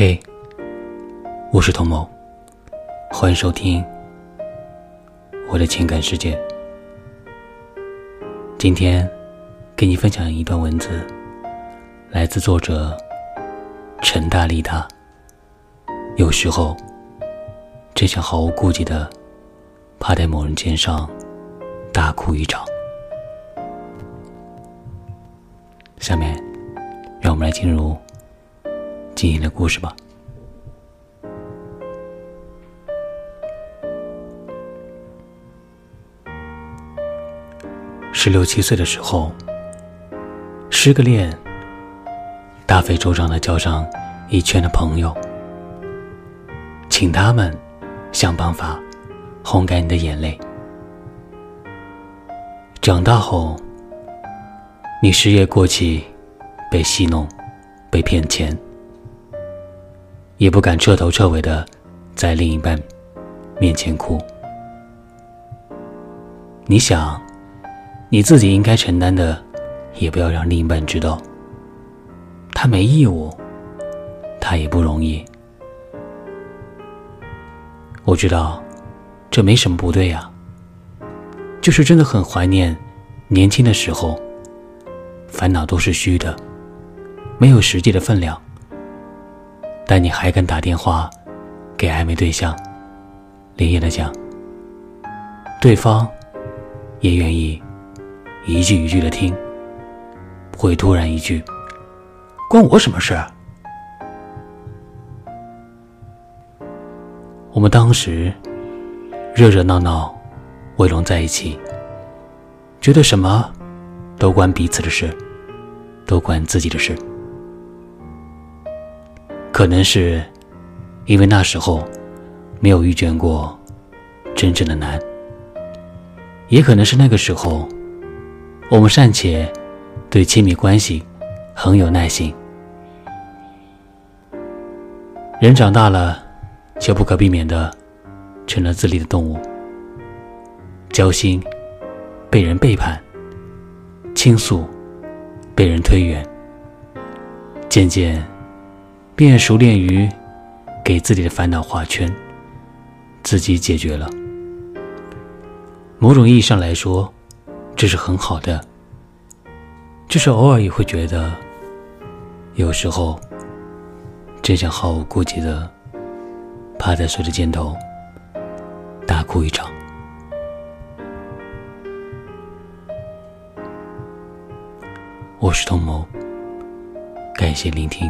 嘿，我是童某，欢迎收听我的情感世界。今天给你分享一段文字，来自作者陈大力大。有时候，真想毫无顾忌的趴在某人肩上大哭一场。下面，让我们来进入。今天的故事吧。十六七岁的时候，失个恋，大费周章的叫上一圈的朋友，请他们想办法烘干你的眼泪。长大后，你失业过期，被戏弄，被骗钱。也不敢彻头彻尾的在另一半面前哭。你想，你自己应该承担的，也不要让另一半知道。他没义务，他也不容易。我知道，这没什么不对呀。就是真的很怀念年轻的时候，烦恼都是虚的，没有实际的分量。但你还敢打电话给暧昧对象，连夜的讲，对方也愿意一句一句的听，不会突然一句“关我什么事”。我们当时热热闹闹围拢在一起，觉得什么都关彼此的事，都关自己的事。可能是因为那时候没有遇见过真正的难，也可能是那个时候我们尚且对亲密关系很有耐心。人长大了，就不可避免的成了自立的动物，交心被人背叛，倾诉被人推远，渐渐。便熟练于给自己的烦恼画圈，自己解决了。某种意义上来说，这是很好的。就是偶尔也会觉得，有时候真想毫无顾忌的趴在谁的肩头大哭一场。我是童谋，感谢聆听。